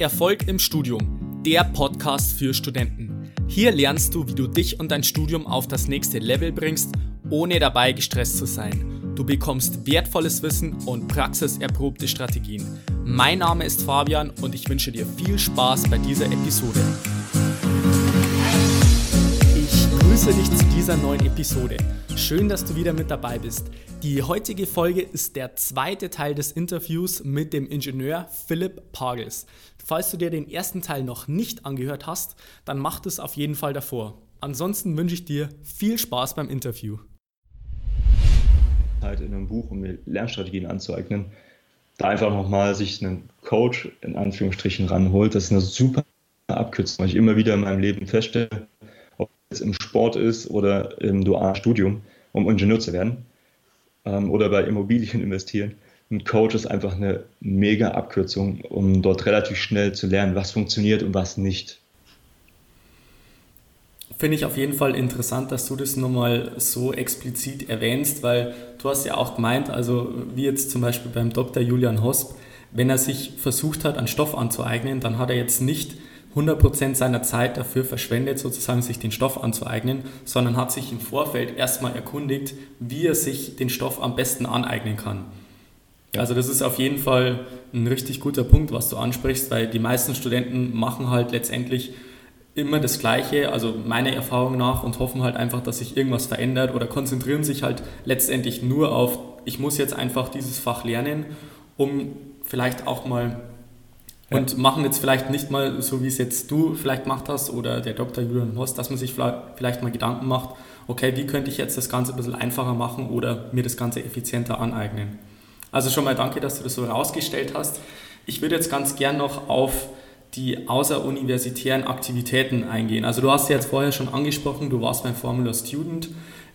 Erfolg im Studium, der Podcast für Studenten. Hier lernst du, wie du dich und dein Studium auf das nächste Level bringst, ohne dabei gestresst zu sein. Du bekommst wertvolles Wissen und praxiserprobte Strategien. Mein Name ist Fabian und ich wünsche dir viel Spaß bei dieser Episode. Ich grüße dich zu dieser neuen Episode. Schön, dass du wieder mit dabei bist. Die heutige Folge ist der zweite Teil des Interviews mit dem Ingenieur Philipp Pagels. Falls du dir den ersten Teil noch nicht angehört hast, dann mach das auf jeden Fall davor. Ansonsten wünsche ich dir viel Spaß beim Interview. Halt in einem Buch, um mir Lernstrategien anzueignen, da einfach nochmal sich einen Coach in Anführungsstrichen ranholt, das ist eine super Abkürzung, weil ich immer wieder in meinem Leben feststelle, ob es im Sport ist oder im dualen Studium, um Ingenieur zu werden ähm, oder bei Immobilien investieren. Ein Coach ist einfach eine mega Abkürzung, um dort relativ schnell zu lernen, was funktioniert und was nicht. Finde ich auf jeden Fall interessant, dass du das nochmal so explizit erwähnst, weil du hast ja auch gemeint, also wie jetzt zum Beispiel beim Dr. Julian Hosp, wenn er sich versucht hat, einen Stoff anzueignen, dann hat er jetzt nicht 100% seiner Zeit dafür verschwendet, sozusagen sich den Stoff anzueignen, sondern hat sich im Vorfeld erstmal erkundigt, wie er sich den Stoff am besten aneignen kann. Also das ist auf jeden Fall ein richtig guter Punkt, was du ansprichst, weil die meisten Studenten machen halt letztendlich immer das Gleiche, also meiner Erfahrung nach, und hoffen halt einfach, dass sich irgendwas verändert oder konzentrieren sich halt letztendlich nur auf, ich muss jetzt einfach dieses Fach lernen, um vielleicht auch mal und machen jetzt vielleicht nicht mal so, wie es jetzt du vielleicht gemacht hast oder der Dr. Julian Horst, dass man sich vielleicht mal Gedanken macht, okay, wie könnte ich jetzt das Ganze ein bisschen einfacher machen oder mir das Ganze effizienter aneignen. Also schon mal danke, dass du das so herausgestellt hast. Ich würde jetzt ganz gern noch auf die außeruniversitären Aktivitäten eingehen. Also du hast ja jetzt vorher schon angesprochen, du warst beim Formula Student.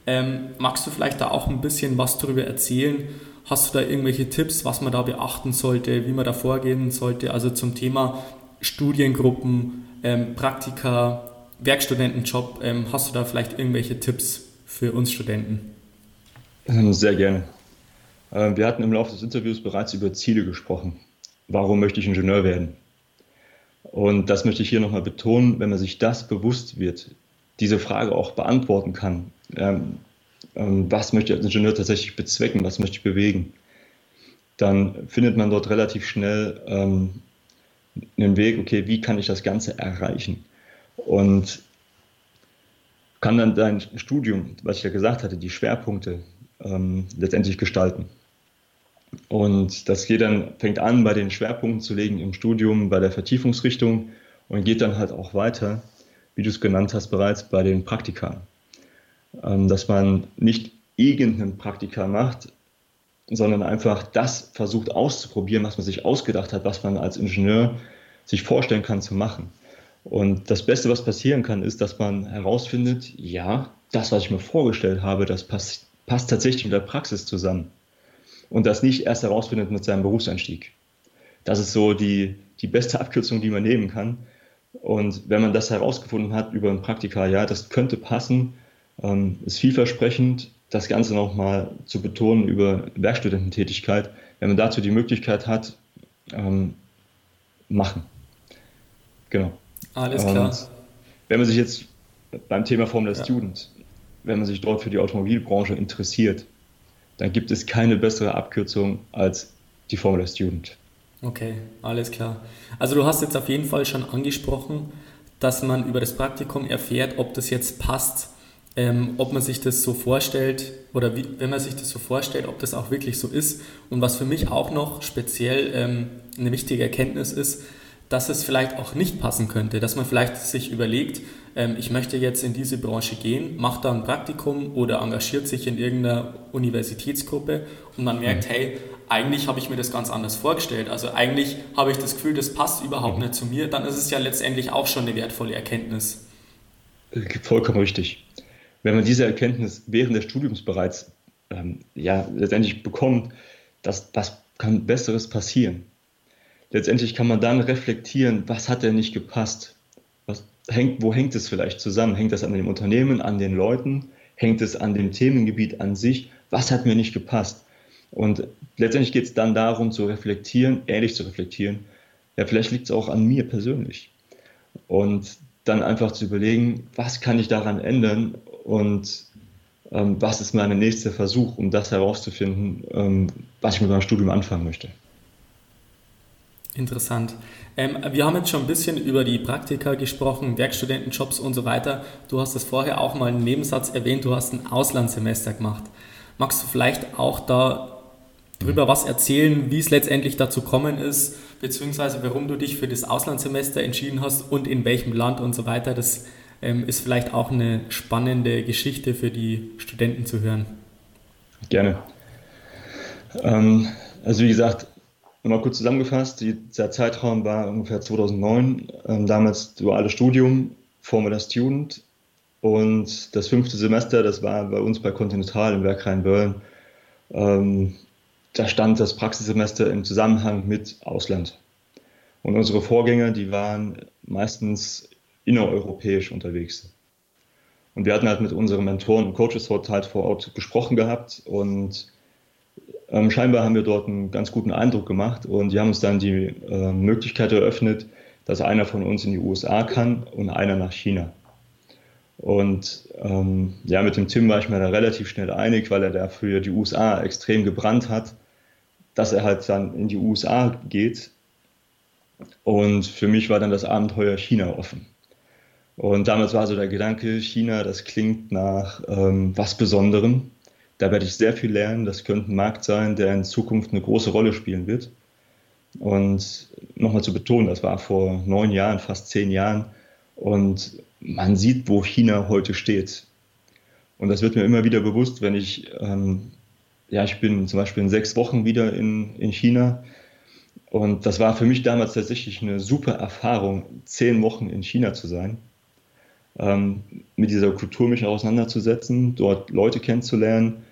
Ähm, magst du vielleicht da auch ein bisschen was darüber erzählen, Hast du da irgendwelche Tipps, was man da beachten sollte, wie man da vorgehen sollte? Also zum Thema Studiengruppen, ähm, Praktika, Werkstudentenjob. Ähm, hast du da vielleicht irgendwelche Tipps für uns Studenten? Ähm, sehr gerne. Ähm, wir hatten im Laufe des Interviews bereits über Ziele gesprochen. Warum möchte ich Ingenieur werden? Und das möchte ich hier nochmal betonen, wenn man sich das bewusst wird, diese Frage auch beantworten kann, ähm, ähm, was möchte ich als Ingenieur tatsächlich bezwecken, was möchte ich bewegen, dann findet man dort relativ schnell ähm, einen Weg, okay, wie kann ich das Ganze erreichen? Und kann dann dein Studium, was ich ja gesagt hatte, die Schwerpunkte ähm, letztendlich gestalten. Und das geht dann, fängt an, bei den Schwerpunkten zu legen im Studium, bei der Vertiefungsrichtung und geht dann halt auch weiter, wie du es genannt hast bereits, bei den Praktika. Ähm, dass man nicht irgendeinen Praktika macht, sondern einfach das versucht auszuprobieren, was man sich ausgedacht hat, was man als Ingenieur sich vorstellen kann zu machen. Und das Beste, was passieren kann, ist, dass man herausfindet, ja, das, was ich mir vorgestellt habe, das passt, passt tatsächlich mit der Praxis zusammen. Und das nicht erst herausfindet mit seinem Berufseinstieg. Das ist so die, die beste Abkürzung, die man nehmen kann. Und wenn man das herausgefunden hat über ein Praktika, ja, das könnte passen, ähm, ist vielversprechend, das Ganze nochmal zu betonen über Werkstudententätigkeit. Wenn man dazu die Möglichkeit hat, ähm, machen. Genau. Alles klar. Und wenn man sich jetzt beim Thema Formula ja. Student, wenn man sich dort für die Automobilbranche interessiert, dann gibt es keine bessere Abkürzung als die Formula Student. Okay, alles klar. Also du hast jetzt auf jeden Fall schon angesprochen, dass man über das Praktikum erfährt, ob das jetzt passt ähm, ob man sich das so vorstellt oder wie, wenn man sich das so vorstellt, ob das auch wirklich so ist. Und was für mich auch noch speziell ähm, eine wichtige Erkenntnis ist, dass es vielleicht auch nicht passen könnte, dass man vielleicht sich überlegt, ähm, ich möchte jetzt in diese Branche gehen, macht da ein Praktikum oder engagiert sich in irgendeiner Universitätsgruppe und man merkt, mhm. hey, eigentlich habe ich mir das ganz anders vorgestellt. Also eigentlich habe ich das Gefühl, das passt überhaupt mhm. nicht zu mir. Dann ist es ja letztendlich auch schon eine wertvolle Erkenntnis. Vollkommen richtig wenn man diese Erkenntnis während des Studiums bereits ähm, ja, letztendlich bekommt, dass was kann Besseres passieren. Letztendlich kann man dann reflektieren, was hat denn nicht gepasst? Was hängt, wo hängt es vielleicht zusammen? Hängt das an dem Unternehmen, an den Leuten? Hängt es an dem Themengebiet an sich? Was hat mir nicht gepasst? Und letztendlich geht es dann darum zu reflektieren, ehrlich zu reflektieren, ja, vielleicht liegt es auch an mir persönlich. Und dann einfach zu überlegen, was kann ich daran ändern und ähm, was ist mein nächster Versuch, um das herauszufinden, ähm, was ich mit meinem Studium anfangen möchte. Interessant. Ähm, wir haben jetzt schon ein bisschen über die Praktika gesprochen, Werkstudentenjobs und so weiter. Du hast das vorher auch mal im Nebensatz erwähnt, du hast ein Auslandssemester gemacht. Magst du vielleicht auch da drüber was erzählen, wie es letztendlich dazu gekommen ist, beziehungsweise warum du dich für das Auslandssemester entschieden hast und in welchem Land und so weiter? Das ähm, ist vielleicht auch eine spannende Geschichte für die Studenten zu hören. Gerne. Ähm, also wie gesagt, nochmal kurz zusammengefasst, dieser Zeitraum war ungefähr 2009, ähm, damals duales Studium, Formula Student und das fünfte Semester, das war bei uns bei Continental im Werk Rhein-Böllen, ähm, da stand das Praxissemester im Zusammenhang mit Ausland. Und unsere Vorgänger, die waren meistens innereuropäisch unterwegs. Und wir hatten halt mit unseren Mentoren und Coaches halt vor Ort gesprochen gehabt und ähm, scheinbar haben wir dort einen ganz guten Eindruck gemacht und die haben uns dann die äh, Möglichkeit eröffnet, dass einer von uns in die USA kann und einer nach China. Und ähm, ja, mit dem Tim war ich mir da relativ schnell einig, weil er dafür die USA extrem gebrannt hat, dass er halt dann in die USA geht. Und für mich war dann das Abenteuer China offen. Und damals war so der Gedanke, China, das klingt nach ähm, was Besonderem. Da werde ich sehr viel lernen. Das könnte ein Markt sein, der in Zukunft eine große Rolle spielen wird. Und nochmal zu betonen, das war vor neun Jahren, fast zehn Jahren. Und man sieht, wo China heute steht. Und das wird mir immer wieder bewusst, wenn ich, ähm, ja, ich bin zum Beispiel in sechs Wochen wieder in, in China. Und das war für mich damals tatsächlich eine super Erfahrung, zehn Wochen in China zu sein ähm, mit dieser Kultur mich auseinanderzusetzen, dort Leute kennenzulernen,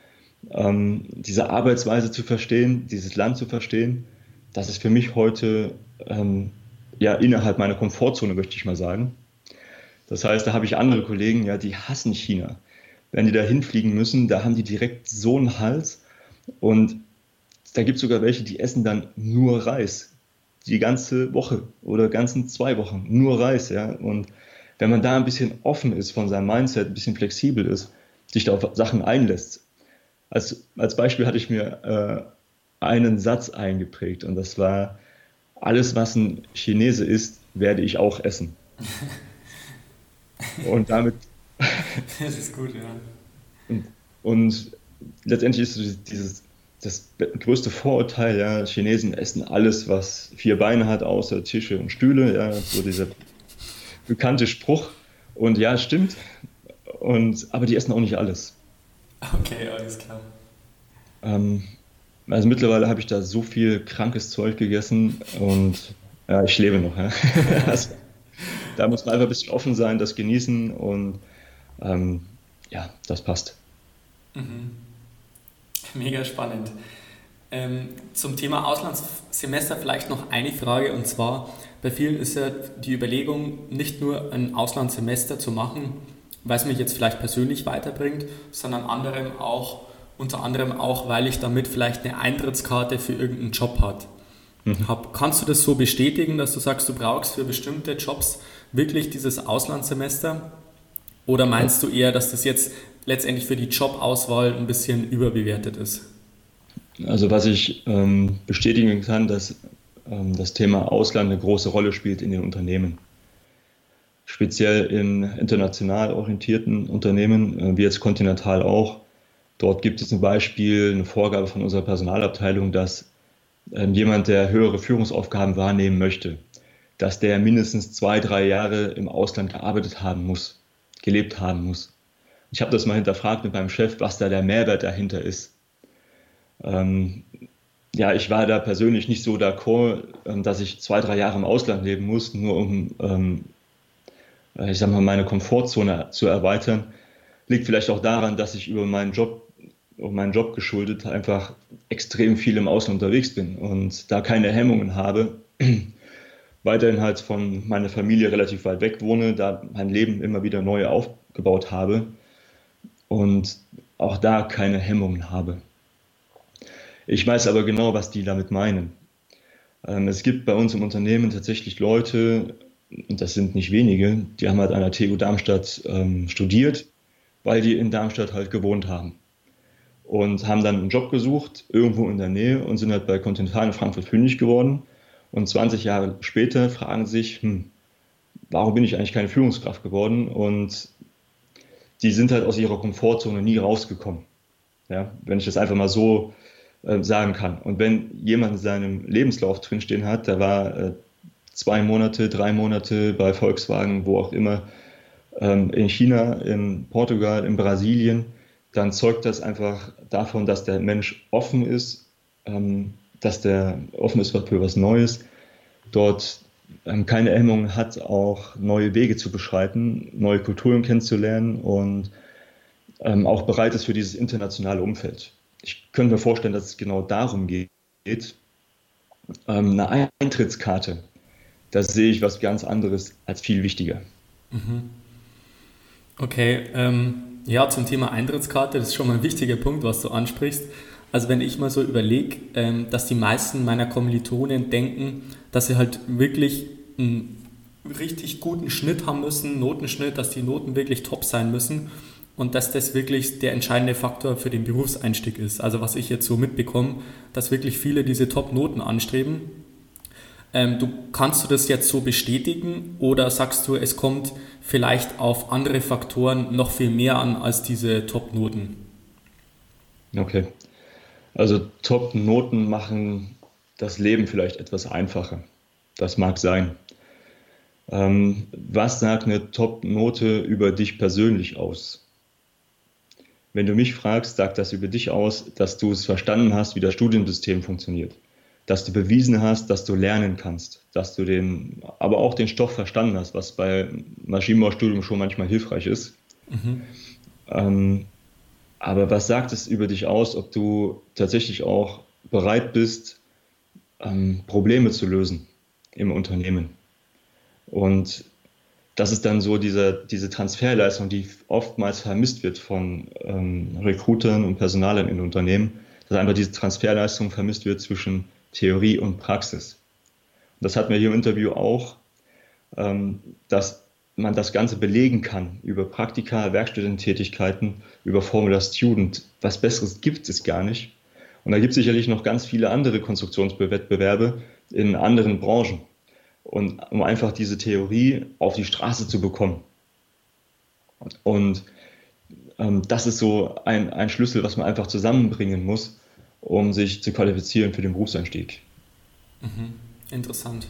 ähm, diese Arbeitsweise zu verstehen, dieses Land zu verstehen. Das ist für mich heute ähm, ja innerhalb meiner Komfortzone, möchte ich mal sagen. Das heißt, da habe ich andere Kollegen, ja, die hassen China. Wenn die da hinfliegen müssen, da haben die direkt so einen Hals. Und da gibt es sogar welche, die essen dann nur Reis. Die ganze Woche oder ganzen zwei Wochen. Nur Reis, ja. Und wenn man da ein bisschen offen ist von seinem Mindset, ein bisschen flexibel ist, sich da auf Sachen einlässt. Als, als Beispiel hatte ich mir äh, einen Satz eingeprägt und das war, alles, was ein Chinese isst, werde ich auch essen. und damit... das ist gut, ja. Und, und letztendlich ist dieses das größte Vorurteil, ja, Chinesen essen alles, was vier Beine hat, außer Tische und Stühle, ja, so dieser bekannte Spruch. Und ja, stimmt. Und, aber die essen auch nicht alles. Okay, alles klar. Ähm, also mittlerweile habe ich da so viel krankes Zeug gegessen und ja, ich lebe noch. Ja. also, da muss man einfach ein bisschen offen sein, das genießen und ähm, ja, das passt. Mhm. Mega spannend. Ähm, zum Thema Auslandssemester vielleicht noch eine Frage und zwar, bei vielen ist ja die Überlegung, nicht nur ein Auslandssemester zu machen, weil es mich jetzt vielleicht persönlich weiterbringt, sondern anderem auch, unter anderem auch, weil ich damit vielleicht eine Eintrittskarte für irgendeinen Job hat. Mhm. Hab, kannst du das so bestätigen, dass du sagst, du brauchst für bestimmte Jobs wirklich dieses Auslandssemester? Oder meinst du eher, dass das jetzt letztendlich für die Jobauswahl ein bisschen überbewertet ist? Also was ich ähm, bestätigen kann, dass ähm, das Thema Ausland eine große Rolle spielt in den Unternehmen. Speziell in international orientierten Unternehmen, äh, wie jetzt Continental auch. Dort gibt es zum Beispiel eine Vorgabe von unserer Personalabteilung, dass ähm, jemand, der höhere Führungsaufgaben wahrnehmen möchte, dass der mindestens zwei, drei Jahre im Ausland gearbeitet haben muss, gelebt haben muss. Ich habe das mal hinterfragt mit meinem Chef, was da der Mehrwert dahinter ist. Ähm, ja, ich war da persönlich nicht so d'accord, ähm, dass ich zwei, drei Jahre im Ausland leben muss, nur um, ähm, äh, ich sag mal, meine Komfortzone zu erweitern. Liegt vielleicht auch daran, dass ich über meinen Job, um meinen Job geschuldet, einfach extrem viel im Ausland unterwegs bin und da keine Hemmungen habe. Weiterhin halt von meiner Familie relativ weit weg wohne, da mein Leben immer wieder neu aufgebaut habe und auch da keine Hemmungen habe. Ich weiß aber genau, was die damit meinen. Ähm, es gibt bei uns im Unternehmen tatsächlich Leute, das sind nicht wenige, die haben halt an der TU Darmstadt ähm, studiert, weil die in Darmstadt halt gewohnt haben. Und haben dann einen Job gesucht, irgendwo in der Nähe, und sind halt bei Continental in Frankfurt fündig geworden. Und 20 Jahre später fragen sich, hm, warum bin ich eigentlich keine Führungskraft geworden? Und die sind halt aus ihrer Komfortzone nie rausgekommen. Ja, wenn ich das einfach mal so äh, sagen kann. Und wenn jemand in seinem Lebenslauf drinstehen hat, der war äh, zwei Monate, drei Monate bei Volkswagen, wo auch immer, ähm, in China, in Portugal, in Brasilien, dann zeugt das einfach davon, dass der Mensch offen ist, ähm, dass der offen ist für was Neues, dort ähm, keine Hemmung hat, auch neue Wege zu beschreiten, neue Kulturen kennenzulernen und auch bereit ist für dieses internationale Umfeld. Ich könnte mir vorstellen, dass es genau darum geht. Eine Eintrittskarte, da sehe ich was ganz anderes als viel wichtiger. Mhm. Okay, ähm, ja, zum Thema Eintrittskarte, das ist schon mal ein wichtiger Punkt, was du ansprichst. Also wenn ich mal so überlege, ähm, dass die meisten meiner Kommilitonen denken, dass sie halt wirklich einen richtig guten Schnitt haben müssen, Notenschnitt, dass die Noten wirklich top sein müssen und dass das wirklich der entscheidende Faktor für den Berufseinstieg ist. Also was ich jetzt so mitbekomme, dass wirklich viele diese Top-Noten anstreben. Ähm, du kannst du das jetzt so bestätigen oder sagst du, es kommt vielleicht auf andere Faktoren noch viel mehr an als diese Top-Noten? Okay. Also Top-Noten machen das Leben vielleicht etwas einfacher. Das mag sein. Ähm, was sagt eine Top-Note über dich persönlich aus? Wenn du mich fragst, sagt das über dich aus, dass du es verstanden hast, wie das Studiensystem funktioniert. Dass du bewiesen hast, dass du lernen kannst. Dass du den, aber auch den Stoff verstanden hast, was bei Maschinenbaustudium schon manchmal hilfreich ist. Mhm. Ähm, aber was sagt es über dich aus, ob du tatsächlich auch bereit bist, ähm, Probleme zu lösen im Unternehmen? Und das ist dann so diese, diese Transferleistung, die oftmals vermisst wird von ähm, Recruitern und Personalern in Unternehmen, dass einfach diese Transferleistung vermisst wird zwischen Theorie und Praxis. Das hatten wir hier im Interview auch, ähm, dass man das Ganze belegen kann über Praktika, Werkstudententätigkeiten, über Formula Student. Was Besseres gibt es gar nicht. Und da gibt es sicherlich noch ganz viele andere Konstruktionswettbewerbe in anderen Branchen. Und um einfach diese Theorie auf die Straße zu bekommen. Und ähm, das ist so ein, ein Schlüssel, was man einfach zusammenbringen muss, um sich zu qualifizieren für den Berufseinstieg. Mhm. Interessant.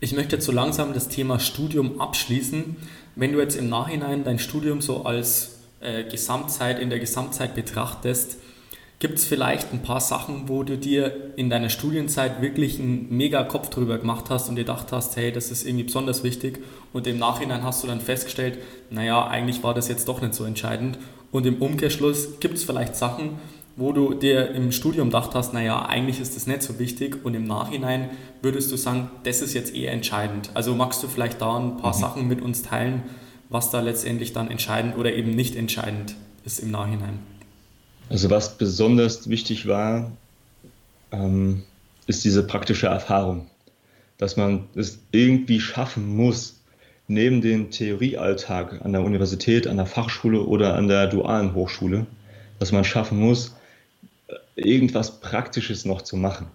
Ich möchte jetzt so langsam das Thema Studium abschließen. Wenn du jetzt im Nachhinein dein Studium so als äh, Gesamtzeit, in der Gesamtzeit betrachtest, gibt es vielleicht ein paar Sachen, wo du dir in deiner Studienzeit wirklich einen mega Kopf drüber gemacht hast und dir gedacht hast, hey, das ist irgendwie besonders wichtig und im Nachhinein hast du dann festgestellt, naja, eigentlich war das jetzt doch nicht so entscheidend und im Umkehrschluss gibt es vielleicht Sachen, wo du dir im Studium gedacht hast, naja, eigentlich ist das nicht so wichtig und im Nachhinein würdest du sagen, das ist jetzt eher entscheidend. Also magst du vielleicht da ein paar mhm. Sachen mit uns teilen, was da letztendlich dann entscheidend oder eben nicht entscheidend ist im Nachhinein? Also was besonders wichtig war, ähm, ist diese praktische Erfahrung, dass man es irgendwie schaffen muss, neben dem Theoriealltag an der Universität, an der Fachschule oder an der dualen Hochschule, dass man schaffen muss, irgendwas Praktisches noch zu machen.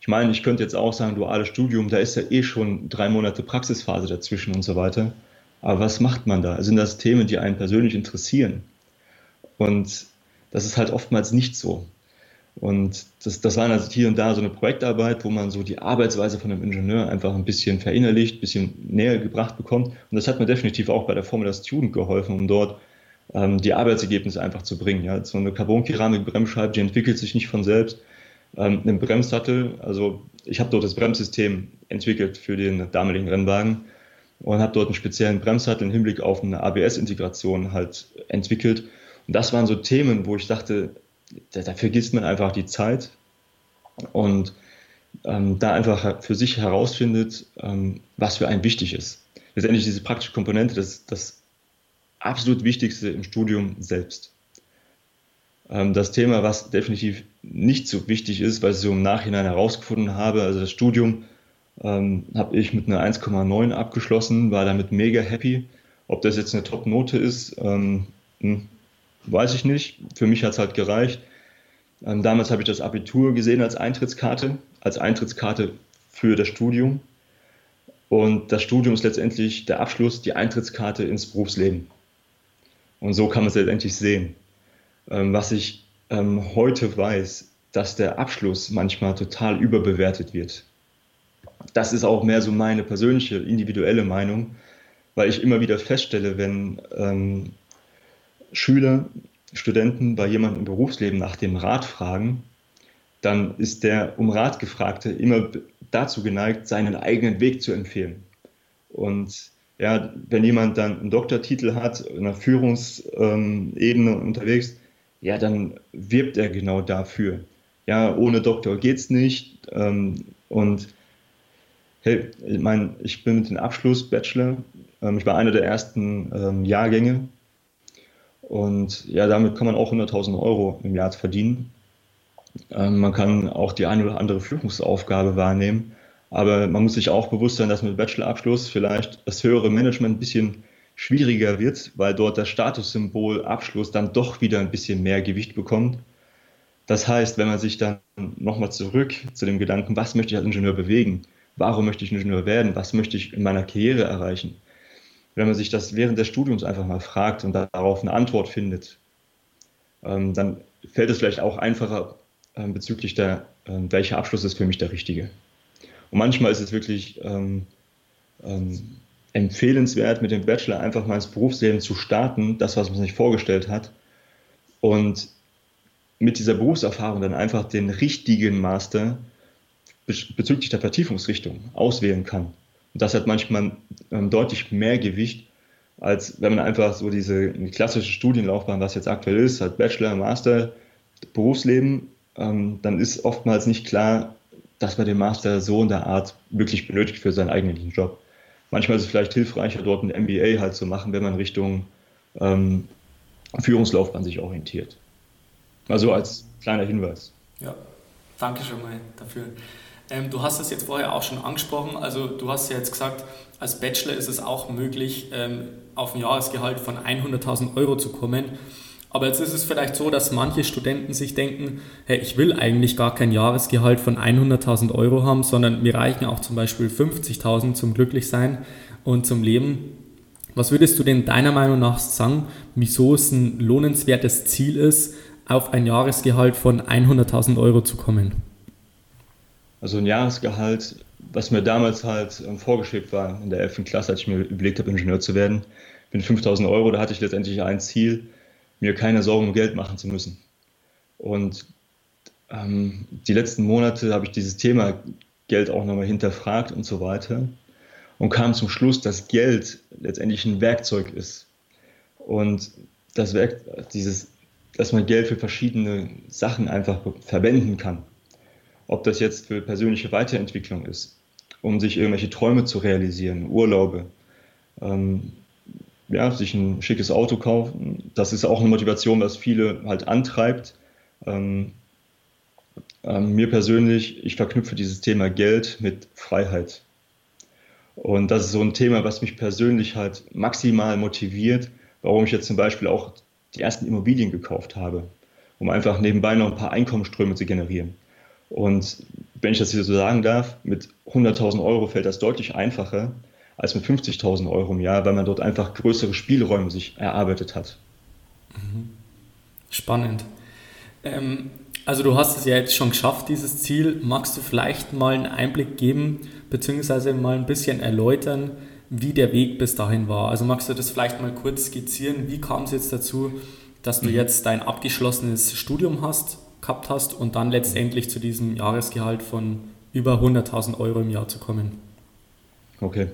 Ich meine, ich könnte jetzt auch sagen, duales Studium, da ist ja eh schon drei Monate Praxisphase dazwischen und so weiter. Aber was macht man da? Sind das Themen, die einen persönlich interessieren? Und das ist halt oftmals nicht so. Und das, das war also hier und da so eine Projektarbeit, wo man so die Arbeitsweise von einem Ingenieur einfach ein bisschen verinnerlicht, ein bisschen näher gebracht bekommt. Und das hat mir definitiv auch bei der Formula Student geholfen, um dort ähm, die Arbeitsergebnisse einfach zu bringen. Ja. So eine Carbon-Keramik-Bremsscheibe, die entwickelt sich nicht von selbst. Ähm, ein Bremssattel, also ich habe dort das Bremssystem entwickelt für den damaligen Rennwagen und habe dort einen speziellen Bremssattel im Hinblick auf eine ABS-Integration halt entwickelt. Und das waren so Themen, wo ich dachte, da, da vergisst man einfach die Zeit und ähm, da einfach für sich herausfindet, ähm, was für einen wichtig ist. Letztendlich diese praktische Komponente, das, das absolut Wichtigste im Studium selbst. Ähm, das Thema, was definitiv nicht so wichtig ist, weil ich so im Nachhinein herausgefunden habe, also das Studium ähm, habe ich mit einer 1,9 abgeschlossen, war damit mega happy. Ob das jetzt eine Top-Note ist, ähm, hm, weiß ich nicht. Für mich hat es halt gereicht. Ähm, damals habe ich das Abitur gesehen als Eintrittskarte, als Eintrittskarte für das Studium. Und das Studium ist letztendlich der Abschluss, die Eintrittskarte ins Berufsleben. Und so kann man es letztendlich sehen. Ähm, was ich ähm, heute weiß, dass der Abschluss manchmal total überbewertet wird. Das ist auch mehr so meine persönliche, individuelle Meinung, weil ich immer wieder feststelle, wenn ähm, Schüler, Studenten bei jemandem im Berufsleben nach dem Rat fragen, dann ist der um Rat gefragte immer dazu geneigt, seinen eigenen Weg zu empfehlen. Und ja, wenn jemand dann einen Doktortitel hat, in einer Führungsebene unterwegs, ja, dann wirbt er genau dafür. Ja, ohne Doktor geht's nicht. Ähm, und hey, ich meine, ich bin mit dem Abschluss Bachelor. Ähm, ich war einer der ersten ähm, Jahrgänge. Und ja, damit kann man auch 100.000 Euro im Jahr verdienen. Ähm, man kann auch die eine oder andere Führungsaufgabe wahrnehmen. Aber man muss sich auch bewusst sein, dass mit Bachelorabschluss vielleicht das höhere Management ein bisschen schwieriger wird, weil dort das Statussymbol Abschluss dann doch wieder ein bisschen mehr Gewicht bekommt. Das heißt, wenn man sich dann nochmal zurück zu dem Gedanken, was möchte ich als Ingenieur bewegen? Warum möchte ich Ingenieur werden? Was möchte ich in meiner Karriere erreichen? Wenn man sich das während des Studiums einfach mal fragt und darauf eine Antwort findet, ähm, dann fällt es vielleicht auch einfacher ähm, bezüglich der, ähm, welcher Abschluss ist für mich der richtige. Und manchmal ist es wirklich ähm, ähm, empfehlenswert, mit dem Bachelor einfach mal ins Berufsleben zu starten, das, was man sich vorgestellt hat. Und mit dieser Berufserfahrung dann einfach den richtigen Master bezüglich der Vertiefungsrichtung auswählen kann. Und das hat manchmal ähm, deutlich mehr Gewicht, als wenn man einfach so diese klassische Studienlaufbahn, was jetzt aktuell ist, hat Bachelor, Master, Berufsleben, ähm, dann ist oftmals nicht klar, dass man den Master so in der Art wirklich benötigt für seinen eigentlichen Job. Manchmal ist es vielleicht hilfreicher, dort ein MBA halt zu machen, wenn man Richtung ähm, Führungslaufbahn sich orientiert. Also als kleiner Hinweis. Ja, danke schon mal dafür. Ähm, du hast es jetzt vorher auch schon angesprochen. Also du hast ja jetzt gesagt, als Bachelor ist es auch möglich, ähm, auf ein Jahresgehalt von 100.000 Euro zu kommen. Aber jetzt ist es vielleicht so, dass manche Studenten sich denken, hey, ich will eigentlich gar kein Jahresgehalt von 100.000 Euro haben, sondern mir reichen auch zum Beispiel 50.000 zum Glücklichsein und zum Leben. Was würdest du denn deiner Meinung nach sagen, wieso es ein lohnenswertes Ziel ist, auf ein Jahresgehalt von 100.000 Euro zu kommen? Also ein Jahresgehalt, was mir damals halt ähm, vorgeschrieben war in der 11. Klasse, als ich mir überlegt habe, Ingenieur zu werden, mit 5.000 Euro, da hatte ich letztendlich ein Ziel, mir keine Sorgen um Geld machen zu müssen. Und ähm, die letzten Monate habe ich dieses Thema Geld auch nochmal hinterfragt und so weiter und kam zum Schluss, dass Geld letztendlich ein Werkzeug ist. Und das Werk, dieses, dass man Geld für verschiedene Sachen einfach verwenden kann. Ob das jetzt für persönliche Weiterentwicklung ist, um sich irgendwelche Träume zu realisieren, Urlaube, ähm, ja, sich ein schickes Auto kaufen. Das ist auch eine Motivation, was viele halt antreibt. Ähm, ähm, mir persönlich, ich verknüpfe dieses Thema Geld mit Freiheit. Und das ist so ein Thema, was mich persönlich halt maximal motiviert, warum ich jetzt zum Beispiel auch die ersten Immobilien gekauft habe, um einfach nebenbei noch ein paar Einkommensströme zu generieren. Und wenn ich das hier so sagen darf, mit 100.000 Euro fällt das deutlich einfacher, als mit 50.000 Euro im Jahr, weil man dort einfach größere Spielräume sich erarbeitet hat. Mhm. Spannend. Ähm, also du hast es ja jetzt schon geschafft, dieses Ziel. Magst du vielleicht mal einen Einblick geben, beziehungsweise mal ein bisschen erläutern, wie der Weg bis dahin war? Also magst du das vielleicht mal kurz skizzieren? Wie kam es jetzt dazu, dass du mhm. jetzt dein abgeschlossenes Studium hast, gehabt hast und dann letztendlich zu diesem Jahresgehalt von über 100.000 Euro im Jahr zu kommen? Okay.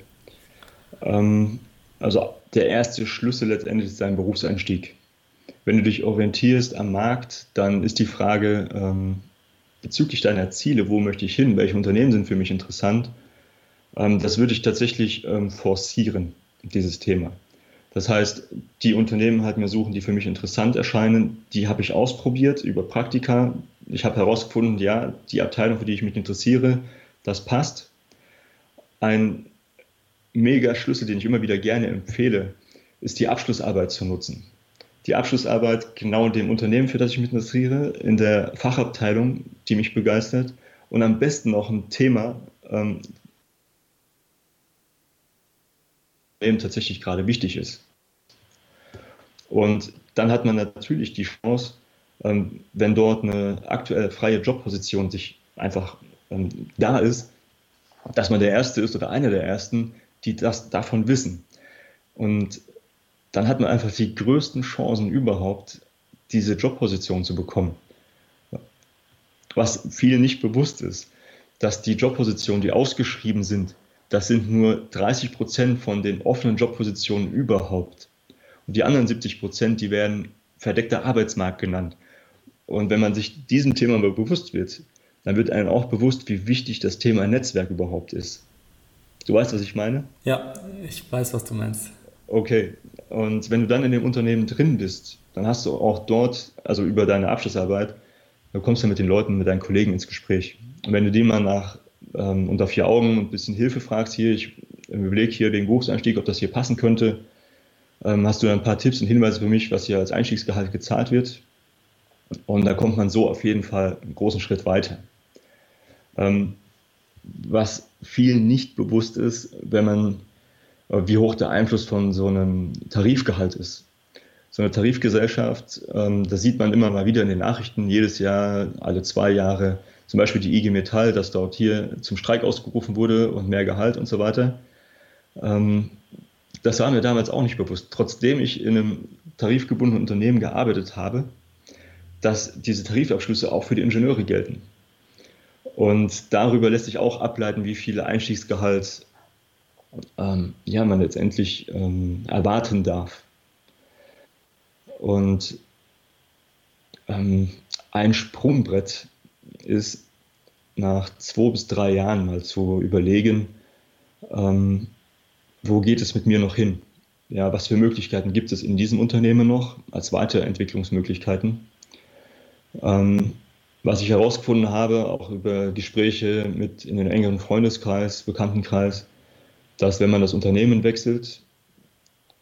Ähm, also der erste Schlüssel letztendlich ist dein Berufseinstieg. Wenn du dich orientierst am Markt, dann ist die Frage ähm, bezüglich deiner Ziele, wo möchte ich hin, welche Unternehmen sind für mich interessant, ähm, das würde ich tatsächlich ähm, forcieren, dieses Thema. Das heißt, die Unternehmen halt mir suchen, die für mich interessant erscheinen, die habe ich ausprobiert über Praktika. Ich habe herausgefunden, ja, die Abteilung, für die ich mich interessiere, das passt. Ein mega Schlüssel, den ich immer wieder gerne empfehle, ist die Abschlussarbeit zu nutzen. Die Abschlussarbeit genau in dem Unternehmen, für das ich mich interessiere, in der Fachabteilung, die mich begeistert und am besten noch ein Thema, ähm, eben tatsächlich gerade wichtig ist. Und dann hat man natürlich die Chance, ähm, wenn dort eine aktuelle freie Jobposition sich einfach ähm, da ist, dass man der Erste ist oder einer der Ersten, die das davon wissen. Und dann hat man einfach die größten Chancen überhaupt, diese Jobposition zu bekommen. Was vielen nicht bewusst ist, dass die Jobpositionen, die ausgeschrieben sind, das sind nur 30 Prozent von den offenen Jobpositionen überhaupt. Und die anderen 70 Prozent, die werden verdeckter Arbeitsmarkt genannt. Und wenn man sich diesem Thema bewusst wird, dann wird einem auch bewusst, wie wichtig das Thema Netzwerk überhaupt ist. Du weißt, was ich meine? Ja, ich weiß, was du meinst. Okay, und wenn du dann in dem Unternehmen drin bist, dann hast du auch dort, also über deine Abschlussarbeit, du kommst ja mit den Leuten, mit deinen Kollegen ins Gespräch. Und wenn du die mal nach ähm, unter vier Augen ein bisschen Hilfe fragst, hier, ich überlege hier den Berufseinstieg, ob das hier passen könnte, ähm, hast du ein paar Tipps und Hinweise für mich, was hier als Einstiegsgehalt gezahlt wird. Und da kommt man so auf jeden Fall einen großen Schritt weiter. Ähm, was vielen nicht bewusst ist, wenn man, äh, wie hoch der Einfluss von so einem Tarifgehalt ist. So eine Tarifgesellschaft, ähm, das sieht man immer mal wieder in den Nachrichten, jedes Jahr, alle zwei Jahre, zum Beispiel die IG Metall, dass dort hier zum Streik ausgerufen wurde und mehr Gehalt und so weiter. Ähm, das war mir damals auch nicht bewusst. Trotzdem ich in einem tarifgebundenen Unternehmen gearbeitet habe, dass diese Tarifabschlüsse auch für die Ingenieure gelten. Und darüber lässt sich auch ableiten, wie viel Einstiegsgehalt ähm, ja, man letztendlich ähm, erwarten darf. Und ähm, ein Sprungbrett ist nach zwei bis drei Jahren mal zu überlegen, ähm, wo geht es mit mir noch hin? Ja, was für Möglichkeiten gibt es in diesem Unternehmen noch als Weiterentwicklungsmöglichkeiten? Ähm, was ich herausgefunden habe, auch über Gespräche mit in den engeren Freundeskreis, Bekanntenkreis, dass wenn man das Unternehmen wechselt,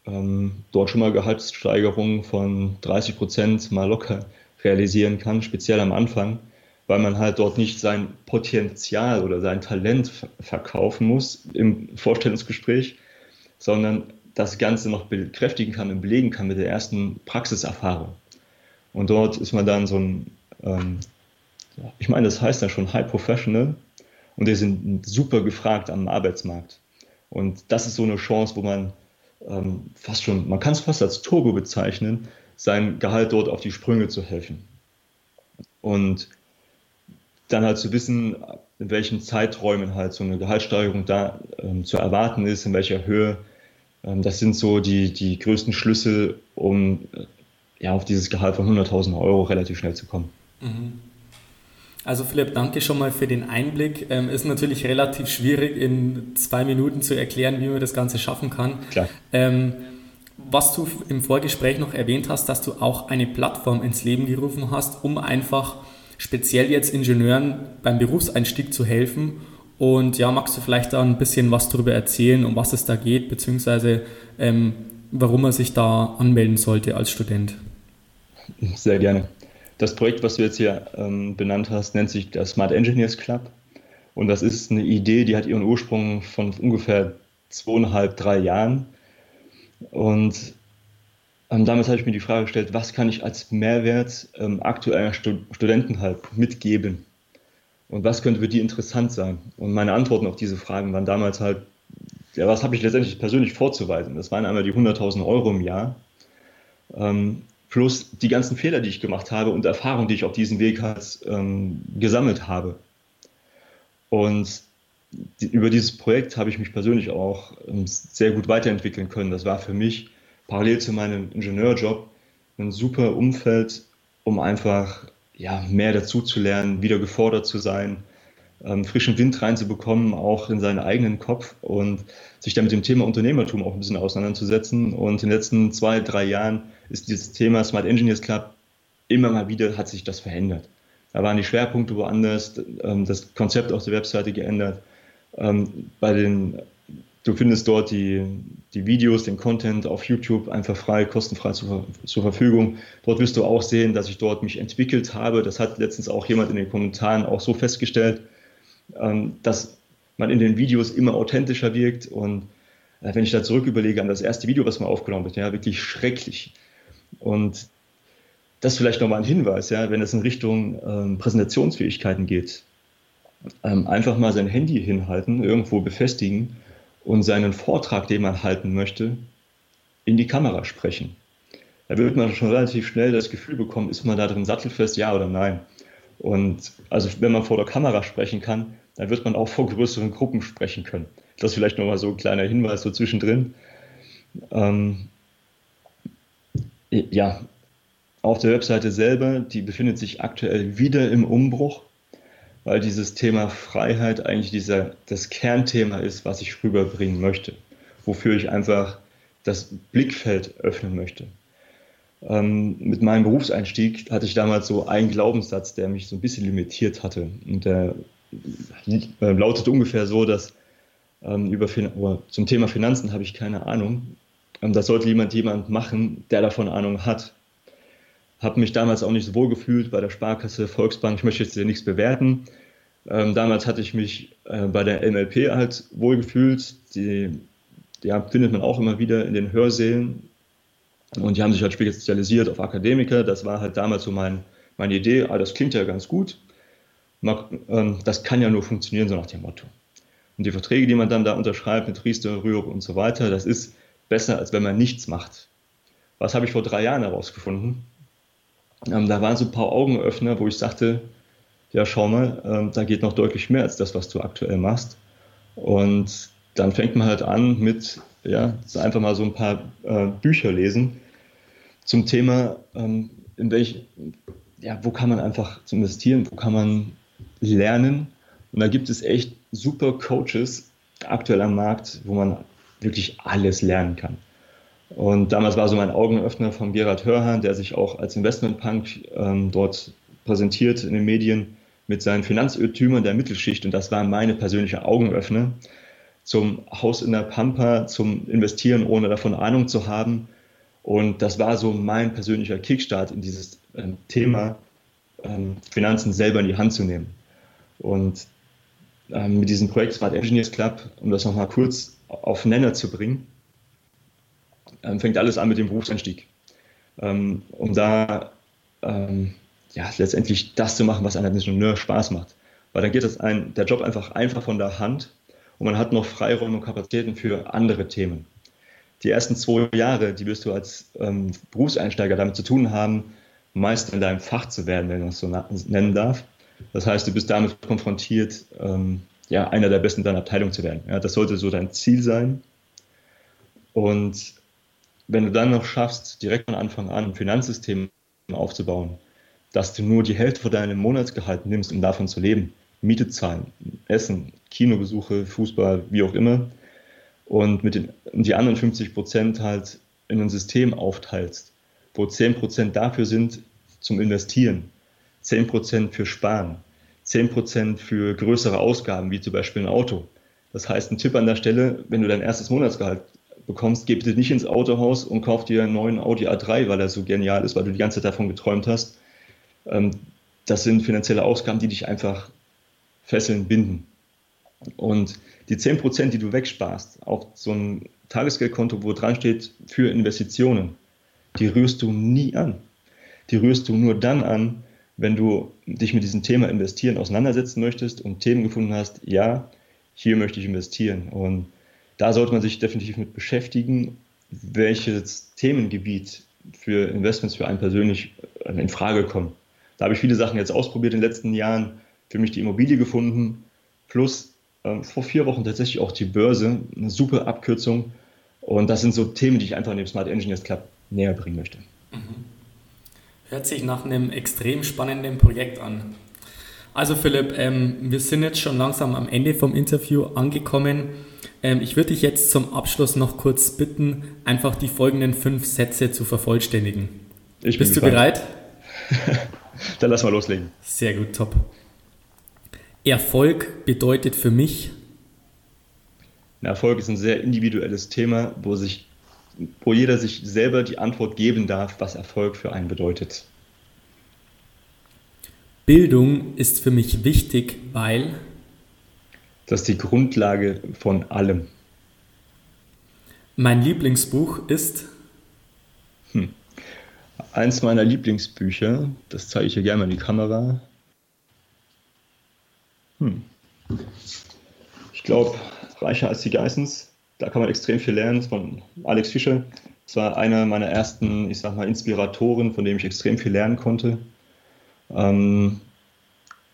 ähm, dort schon mal Gehaltssteigerungen von 30 Prozent mal locker realisieren kann, speziell am Anfang, weil man halt dort nicht sein Potenzial oder sein Talent verkaufen muss im Vorstellungsgespräch, sondern das Ganze noch bekräftigen kann und belegen kann mit der ersten Praxiserfahrung. Und dort ist man dann so ein, ähm, ich meine, das heißt dann schon High Professional und die sind super gefragt am Arbeitsmarkt. Und das ist so eine Chance, wo man ähm, fast schon, man kann es fast als Turbo bezeichnen, sein Gehalt dort auf die Sprünge zu helfen. Und dann halt zu wissen, in welchen Zeiträumen halt so eine Gehaltssteigerung da ähm, zu erwarten ist, in welcher Höhe. Ähm, das sind so die, die größten Schlüssel, um äh, ja, auf dieses Gehalt von 100.000 Euro relativ schnell zu kommen. Mhm. Also Philipp, danke schon mal für den Einblick. Ähm, ist natürlich relativ schwierig in zwei Minuten zu erklären, wie man das Ganze schaffen kann. Klar. Ähm, was du im Vorgespräch noch erwähnt hast, dass du auch eine Plattform ins Leben gerufen hast, um einfach speziell jetzt Ingenieuren beim Berufseinstieg zu helfen. Und ja, magst du vielleicht da ein bisschen was darüber erzählen, um was es da geht, beziehungsweise ähm, warum man sich da anmelden sollte als Student? Sehr gerne. Das Projekt, was du jetzt hier ähm, benannt hast, nennt sich der Smart Engineers Club. Und das ist eine Idee, die hat ihren Ursprung von ungefähr zweieinhalb, drei Jahren. Und ähm, damals habe ich mir die Frage gestellt, was kann ich als Mehrwert ähm, aktueller Stud Studenten halt mitgeben? Und was könnte für die interessant sein? Und meine Antworten auf diese Fragen waren damals halt, ja, was habe ich letztendlich persönlich vorzuweisen? Das waren einmal die 100.000 Euro im Jahr. Ähm, plus die ganzen Fehler, die ich gemacht habe und Erfahrungen, die ich auf diesem Weg halt ähm, gesammelt habe. Und die, über dieses Projekt habe ich mich persönlich auch ähm, sehr gut weiterentwickeln können. Das war für mich parallel zu meinem Ingenieurjob ein super Umfeld, um einfach ja, mehr dazu zu lernen, wieder gefordert zu sein, ähm, frischen Wind reinzubekommen, auch in seinen eigenen Kopf und sich dann mit dem Thema Unternehmertum auch ein bisschen auseinanderzusetzen. Und in den letzten zwei, drei Jahren ist dieses Thema Smart Engineers Club immer mal wieder hat sich das verändert. Da waren die Schwerpunkte woanders, ähm, das Konzept auf der Webseite geändert. Ähm, bei den, du findest dort die, die Videos, den Content auf YouTube einfach frei, kostenfrei zur, zur Verfügung. Dort wirst du auch sehen, dass ich dort mich entwickelt habe. Das hat letztens auch jemand in den Kommentaren auch so festgestellt ähm, dass man in den Videos immer authentischer wirkt. Und äh, wenn ich da zurück überlege an das erste Video, was man aufgenommen hat, ja, wirklich schrecklich. Und das vielleicht nochmal ein Hinweis, ja, wenn es in Richtung ähm, Präsentationsfähigkeiten geht. Ähm, einfach mal sein Handy hinhalten, irgendwo befestigen und seinen Vortrag, den man halten möchte, in die Kamera sprechen. Da wird man schon relativ schnell das Gefühl bekommen, ist man da drin sattelfest, ja oder nein. Und also wenn man vor der Kamera sprechen kann, dann wird man auch vor größeren Gruppen sprechen können. Das vielleicht nochmal so ein kleiner Hinweis so zwischendrin. Ähm, ja, auf der Webseite selber, die befindet sich aktuell wieder im Umbruch, weil dieses Thema Freiheit eigentlich dieser, das Kernthema ist, was ich rüberbringen möchte, wofür ich einfach das Blickfeld öffnen möchte. Ähm, mit meinem Berufseinstieg hatte ich damals so einen Glaubenssatz, der mich so ein bisschen limitiert hatte. Und der äh, lautet ungefähr so, dass ähm, über zum Thema Finanzen habe ich keine Ahnung. Ähm, das sollte jemand jemand machen, der davon Ahnung hat. Habe mich damals auch nicht so wohl gefühlt bei der Sparkasse, Volksbank. Ich möchte jetzt hier nichts bewerten. Ähm, damals hatte ich mich äh, bei der MLP halt wohl gefühlt. Die, die findet man auch immer wieder in den Hörsälen und die haben sich halt spezialisiert auf Akademiker. Das war halt damals so mein, meine Idee. Ah, das klingt ja ganz gut. Ähm, das kann ja nur funktionieren, so nach dem Motto. Und die Verträge, die man dann da unterschreibt mit Riester, Rürup und so weiter, das ist besser, als wenn man nichts macht. Was habe ich vor drei Jahren herausgefunden? Ähm, da waren so ein paar Augenöffner, wo ich sagte, ja, schau mal, ähm, da geht noch deutlich mehr als das, was du aktuell machst. Und dann fängt man halt an mit, ja, einfach mal so ein paar äh, Bücher lesen zum Thema, ähm, in welch, ja, wo kann man einfach investieren, wo kann man lernen. Und da gibt es echt super Coaches aktuell am Markt, wo man wirklich alles lernen kann. Und damals war so mein Augenöffner von Gerhard Hörhan, der sich auch als Investmentpunk ähm, dort präsentiert in den Medien mit seinen Finanzirrtümern der Mittelschicht. Und das war meine persönliche Augenöffner zum Haus in der Pampa, zum Investieren, ohne davon Ahnung zu haben. Und das war so mein persönlicher Kickstart in dieses ähm, Thema, ähm, Finanzen selber in die Hand zu nehmen. Und ähm, mit diesem Projekt Smart Engineers Club, um das nochmal kurz auf Nenner zu bringen, ähm, fängt alles an mit dem Berufseinstieg. Ähm, um da ähm, ja, letztendlich das zu machen, was einem Ingenieur Spaß macht. Weil dann geht das ein, der Job einfach einfach von der Hand und man hat noch Freiräume und Kapazitäten für andere Themen die ersten zwei Jahre, die wirst du als ähm, Berufseinsteiger damit zu tun haben, Meister in deinem Fach zu werden, wenn man es so nennen darf. Das heißt, du bist damit konfrontiert, ähm, ja, einer der Besten deiner Abteilung zu werden. Ja, das sollte so dein Ziel sein. Und wenn du dann noch schaffst, direkt von Anfang an ein Finanzsystem aufzubauen, dass du nur die Hälfte von deinem Monatsgehalt nimmst, um davon zu leben, Miete zahlen, Essen, Kinobesuche, Fußball, wie auch immer, und mit den die anderen 50 Prozent halt in ein System aufteilst, wo 10 Prozent dafür sind zum Investieren, 10 Prozent für Sparen, 10 Prozent für größere Ausgaben, wie zum Beispiel ein Auto. Das heißt, ein Tipp an der Stelle, wenn du dein erstes Monatsgehalt bekommst, geh bitte nicht ins Autohaus und kauf dir einen neuen Audi A3, weil er so genial ist, weil du die ganze Zeit davon geträumt hast. Ähm, das sind finanzielle Ausgaben, die dich einfach fesseln, binden. Und die 10%, die du wegsparst auf so ein Tagesgeldkonto, wo dran steht für Investitionen, die rührst du nie an. Die rührst du nur dann an, wenn du dich mit diesem Thema investieren auseinandersetzen möchtest und Themen gefunden hast, ja, hier möchte ich investieren. Und da sollte man sich definitiv mit beschäftigen, welches Themengebiet für Investments für einen persönlich in Frage kommt. Da habe ich viele Sachen jetzt ausprobiert in den letzten Jahren, für mich die Immobilie gefunden, plus ähm, vor vier Wochen tatsächlich auch die Börse, eine super Abkürzung. Und das sind so Themen, die ich einfach in dem Smart Engineers Club näher bringen möchte. Mhm. Hört sich nach einem extrem spannenden Projekt an. Also Philipp, ähm, wir sind jetzt schon langsam am Ende vom Interview angekommen. Ähm, ich würde dich jetzt zum Abschluss noch kurz bitten, einfach die folgenden fünf Sätze zu vervollständigen. Ich Bist du bereit? Dann lass mal loslegen. Sehr gut, top. Erfolg bedeutet für mich. Erfolg ist ein sehr individuelles Thema, wo, sich, wo jeder sich selber die Antwort geben darf, was Erfolg für einen bedeutet. Bildung ist für mich wichtig, weil das ist die Grundlage von allem. Mein Lieblingsbuch ist hm. eins meiner Lieblingsbücher, das zeige ich hier gerne mal in die Kamera. Hm. Ich glaube, Reicher als die Geissens, da kann man extrem viel lernen von Alex Fischer. Das war einer meiner ersten, ich sag mal, Inspiratoren, von dem ich extrem viel lernen konnte. Ähm,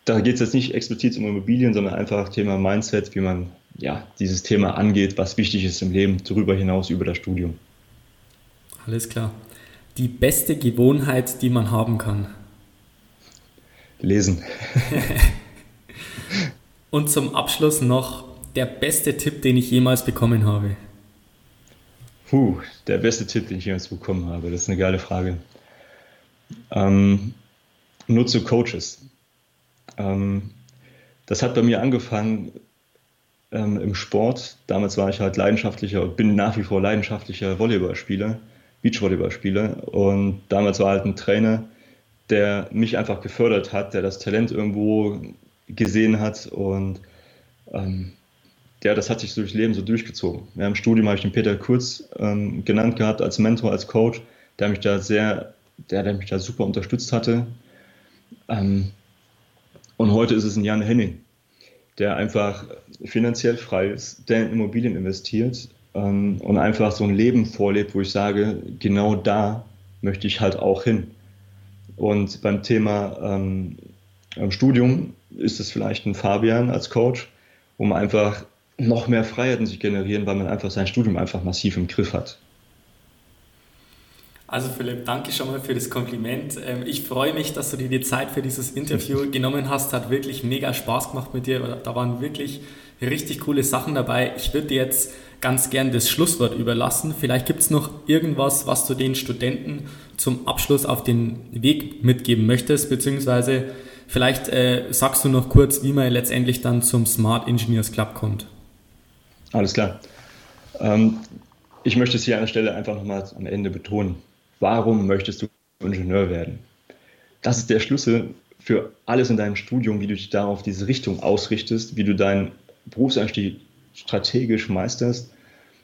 da geht es jetzt nicht explizit um Immobilien, sondern einfach Thema Mindset, wie man ja, dieses Thema angeht, was wichtig ist im Leben, darüber hinaus über das Studium. Alles klar. Die beste Gewohnheit, die man haben kann. Lesen. Und zum Abschluss noch der beste Tipp, den ich jemals bekommen habe. Puh, der beste Tipp, den ich jemals bekommen habe, das ist eine geile Frage. Ähm, nutze Coaches. Ähm, das hat bei mir angefangen ähm, im Sport. Damals war ich halt leidenschaftlicher und bin nach wie vor leidenschaftlicher Volleyballspieler, Beachvolleyballspieler. Und damals war halt ein Trainer, der mich einfach gefördert hat, der das Talent irgendwo gesehen hat und ähm, ja, das hat sich durchs Leben so durchgezogen. Ja, Im Studium habe ich den Peter Kurz ähm, genannt gehabt als Mentor, als Coach, der mich da sehr, der, der mich da super unterstützt hatte. Ähm, und heute ist es ein Jan Henning, der einfach finanziell frei ist, der in Immobilien investiert ähm, und einfach so ein Leben vorlebt, wo ich sage, genau da möchte ich halt auch hin. Und beim Thema ähm, Studium ist es vielleicht ein Fabian als Coach, um einfach noch mehr Freiheiten zu generieren, weil man einfach sein Studium einfach massiv im Griff hat. Also Philipp, danke schon mal für das Kompliment. Ähm, ich freue mich, dass du dir die Zeit für dieses Interview genommen hast. Hat wirklich mega Spaß gemacht mit dir. Da waren wirklich richtig coole Sachen dabei. Ich würde dir jetzt ganz gern das Schlusswort überlassen. Vielleicht gibt es noch irgendwas, was du den Studenten zum Abschluss auf den Weg mitgeben möchtest, beziehungsweise vielleicht äh, sagst du noch kurz, wie man letztendlich dann zum Smart Engineers Club kommt. Alles klar. Ähm, ich möchte es hier an der Stelle einfach nochmal am Ende betonen. Warum möchtest du Ingenieur werden? Das ist der Schlüssel für alles in deinem Studium, wie du dich darauf diese Richtung ausrichtest, wie du deinen Berufseinstieg strategisch meisterst.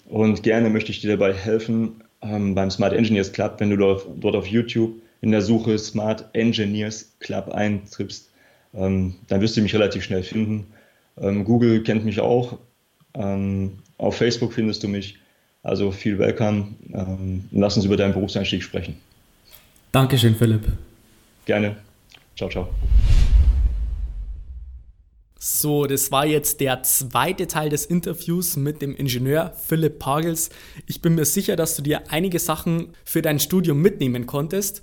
Und gerne möchte ich dir dabei helfen ähm, beim Smart Engineers Club, wenn du dort, dort, auf YouTube in der Suche Smart Engineers Club eintrippst, ähm, dann wirst du mich relativ schnell finden. Ähm, Google kennt mich auch. Ähm, auf Facebook findest du mich. Also viel Welcome. Ähm, lass uns über deinen Berufseinstieg sprechen. Dankeschön, Philipp. Gerne. Ciao, ciao. So, das war jetzt der zweite Teil des Interviews mit dem Ingenieur Philipp Pagels. Ich bin mir sicher, dass du dir einige Sachen für dein Studium mitnehmen konntest.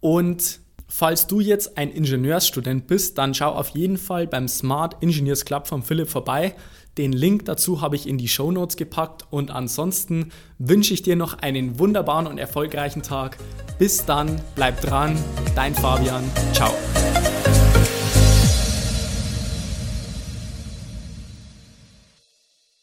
Und falls du jetzt ein Ingenieursstudent bist, dann schau auf jeden Fall beim Smart Engineers Club von Philipp vorbei. Den Link dazu habe ich in die Show Notes gepackt und ansonsten wünsche ich dir noch einen wunderbaren und erfolgreichen Tag. Bis dann, bleib dran, dein Fabian, ciao.